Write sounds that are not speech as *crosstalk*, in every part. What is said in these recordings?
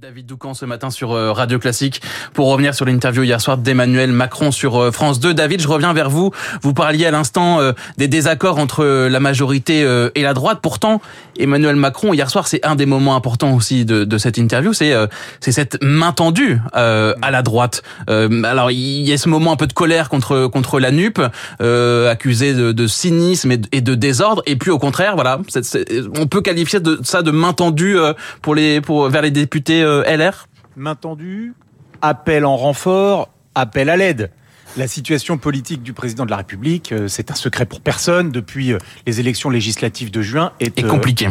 David Doucan ce matin sur euh, Radio Classique pour revenir sur l'interview hier soir d'Emmanuel Macron sur euh, France 2. David, je reviens vers vous. Vous parliez à l'instant euh, des désaccords entre la majorité et la droite. Pourtant, Emmanuel Macron hier soir, c'est un des moments importants aussi de, de cette interview. C'est c'est cette main tendue à la droite. alors il y a ce moment un peu de colère contre contre la NUP, accusé de, de, cynisme et de, désordre. Et puis au contraire, voilà, on peut qualifier ça de main tendue pour les pour vers les députés euh, LR Main tendue, appel en renfort, appel à l'aide. La situation politique du président de la République, euh, c'est un secret pour personne depuis euh, les élections législatives de juin. Est, compliqué.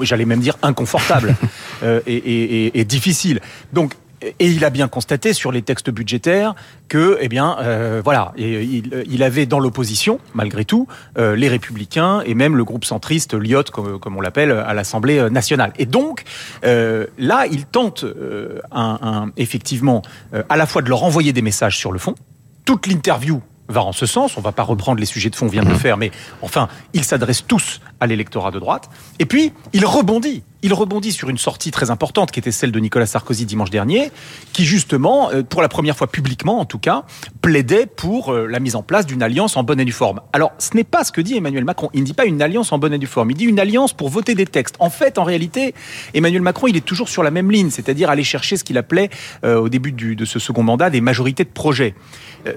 J'allais même dire inconfortable *laughs* et, et, difficile. Donc et il a bien constaté sur les textes budgétaires que, eh bien, euh, voilà, il, avait dans l'opposition, malgré tout, euh, les Républicains et même le groupe centriste Lyot, comme, on l'appelle, à l'Assemblée nationale. Et donc, euh, là, il tente un, effectivement à la fois de leur envoyer des messages sur le fond. Toute l'interview va en ce sens. On ne va pas reprendre les sujets de fond, on vient de le faire, mais enfin, ils s'adressent tous à l'électorat de droite. Et puis, il rebondit. Il rebondit sur une sortie très importante qui était celle de Nicolas Sarkozy dimanche dernier, qui justement, euh, pour la première fois publiquement en tout cas, plaidait pour euh, la mise en place d'une alliance en bonne et due forme. Alors, ce n'est pas ce que dit Emmanuel Macron. Il ne dit pas une alliance en bonne et due forme. Il dit une alliance pour voter des textes. En fait, en réalité, Emmanuel Macron, il est toujours sur la même ligne, c'est-à-dire aller chercher ce qu'il appelait euh, au début de ce second mandat des majorités de projets.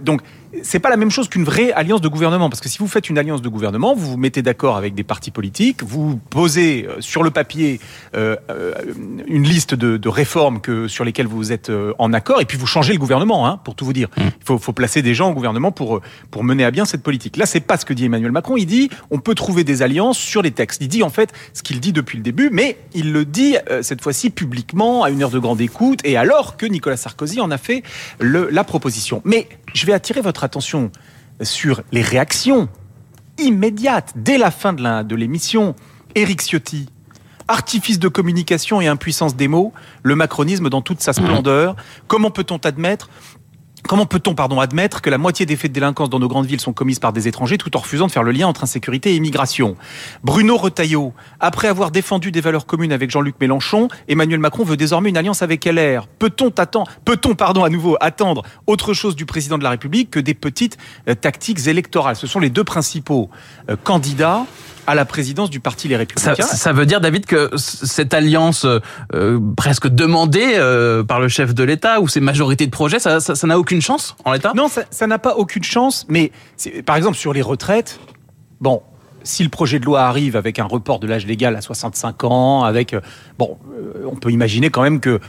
donc, c'est pas la même chose qu'une vraie alliance de gouvernement, parce que si vous faites une alliance de gouvernement, vous vous mettez d'accord avec des partis politiques, vous posez sur le papier euh, euh, une liste de, de, réformes que, sur lesquelles vous êtes euh, en accord, et puis vous changez le gouvernement, hein, pour tout vous dire. Mmh. Il faut, faut, placer des gens au gouvernement pour, pour mener à bien cette politique. Là, c'est pas ce que dit Emmanuel Macron. Il dit on peut trouver des alliances sur les textes. Il dit en fait ce qu'il dit depuis le début, mais il le dit cette fois-ci publiquement, à une heure de grande écoute, et alors que Nicolas Sarkozy en a fait le, la proposition. Mais je vais attirer votre attention sur les réactions immédiates dès la fin de l'émission. Éric Ciotti, artifice de communication et impuissance des mots, le macronisme dans toute sa splendeur. Comment peut-on admettre Comment peut-on pardon, admettre que la moitié des faits de délinquance dans nos grandes villes sont commises par des étrangers tout en refusant de faire le lien entre insécurité et immigration? Bruno Retailleau, après avoir défendu des valeurs communes avec Jean-Luc Mélenchon, Emmanuel Macron veut désormais une alliance avec LR. Peut-on attendre, peut-on pardon à nouveau attendre autre chose du président de la République que des petites euh, tactiques électorales? Ce sont les deux principaux euh, candidats à la présidence du parti Les Républicains. Ça, veut dire, David, que cette alliance euh, presque demandée euh, par le chef de l'État ou ces majorités de projets, ça n'a aucune chance en l'État? Non, ça n'a pas aucune chance. Mais par exemple sur les retraites, bon, si le projet de loi arrive avec un report de l'âge légal à 65 ans, avec euh, bon, on peut imaginer quand même que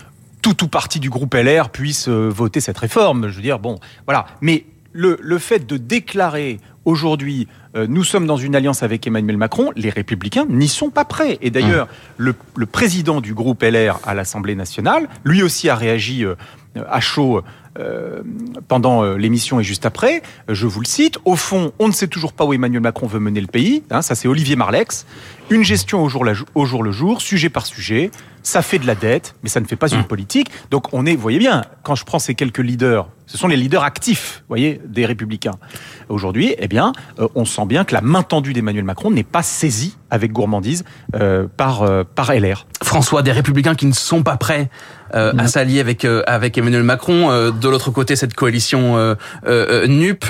tout ou partie du groupe LR puisse voter cette réforme. Je veux dire, bon, voilà. Mais le, le fait de déclarer aujourd'hui, euh, nous sommes dans une alliance avec Emmanuel Macron, les républicains n'y sont pas prêts. Et d'ailleurs, mmh. le, président du groupe LR à l'Assemblée nationale, lui aussi a réagi euh, à chaud euh, pendant l'émission et juste après. Je vous le cite. Au fond, on ne sait toujours pas où Emmanuel Macron veut mener le pays. Hein, ça, c'est Olivier Marlex. Une gestion au jour, au jour le jour, sujet par sujet. Ça fait de la dette, mais ça ne fait pas une mmh. politique. Donc, on est, vous voyez bien, quand je prends ces quelques leaders ce sont les leaders actifs, voyez, des républicains. Aujourd'hui, eh bien, euh, on sent bien que la main tendue d'Emmanuel Macron n'est pas saisie avec gourmandise euh, par, euh, par LR. François, des républicains qui ne sont pas prêts euh, à s'allier avec euh, avec Emmanuel Macron. Euh, de l'autre côté, cette coalition NUP,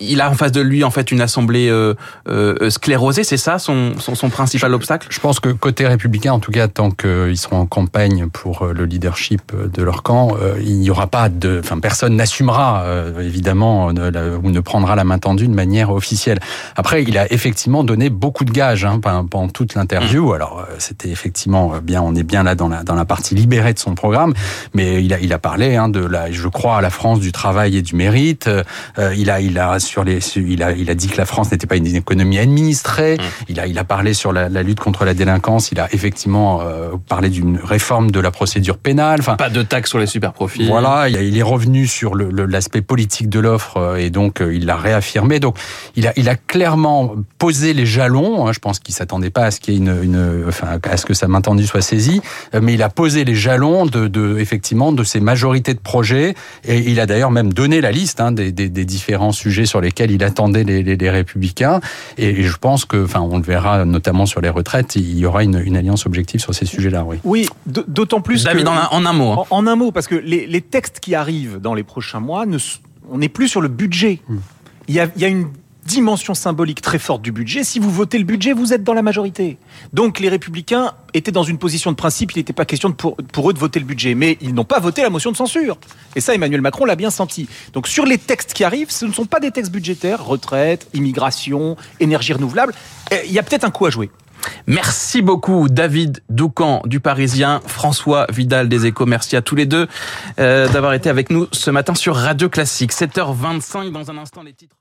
il a en face de lui en fait une assemblée sclérosée. C'est ça son, son, son principal obstacle? Je pense que côté républicain, en tout cas, tant qu'ils seront en campagne pour le leadership de leur camp, il n'y aura pas de, enfin personne n'assumera évidemment ou ne prendra la main tendue de manière officielle. Après, il a effectivement donné beaucoup de gages hein, pendant toute l'interview. Mmh. Alors c'était effectivement bien, on est bien là dans la dans la partie libérée son programme, mais il a, il a parlé hein, de la, je crois, à la France du travail et du mérite. Euh, il a, il a sur les, il a, il a dit que la France n'était pas une économie administrée. Mmh. Il a, il a parlé sur la, la, lutte contre la délinquance. Il a effectivement euh, parlé d'une réforme de la procédure pénale. Enfin, pas de taxes sur les super profits. Voilà, il, est revenu sur l'aspect politique de l'offre et donc il l'a réaffirmé. Donc il a, il a clairement posé les jalons. Hein, je pense qu'il s'attendait pas à ce qu'il y ait une, une, enfin, à ce que sa main tendue soit saisie, mais il a posé les jalons de, de effectivement de ces majorités de projets et il a d'ailleurs même donné la liste hein, des, des, des, différents sujets sur lesquels il attendait les, les, les républicains. Et, je pense que, enfin, on le verra notamment sur les retraites, il y aura une, une alliance objective sur ces sujets-là. Oui. Oui, d'autant plus. David, que, en, un, en un mot. En, en, un mot, parce que les, les textes qui arrivent dans les prochains mois, ne, on n'est plus sur le budget. Il y a, y a une dimension symbolique très forte du budget. Si vous votez le budget, vous êtes dans la majorité. Donc les républicains étaient dans une position de principe, il n'était pas question de pour, pour, eux de voter le budget. Mais ils n'ont pas voté la motion de censure. Et ça, Emmanuel Macron l'a bien senti. Donc sur les textes qui arrivent, ce ne sont pas des textes budgétaires, retraite, immigration, énergie renouvelable. Il y a peut-être un coup à jouer. Merci beaucoup David Doucan du Parisien, François Vidal des Échos. Merci à tous les deux euh, d'avoir été avec nous ce matin sur Radio Classique. 7h25 dans un instant les titres.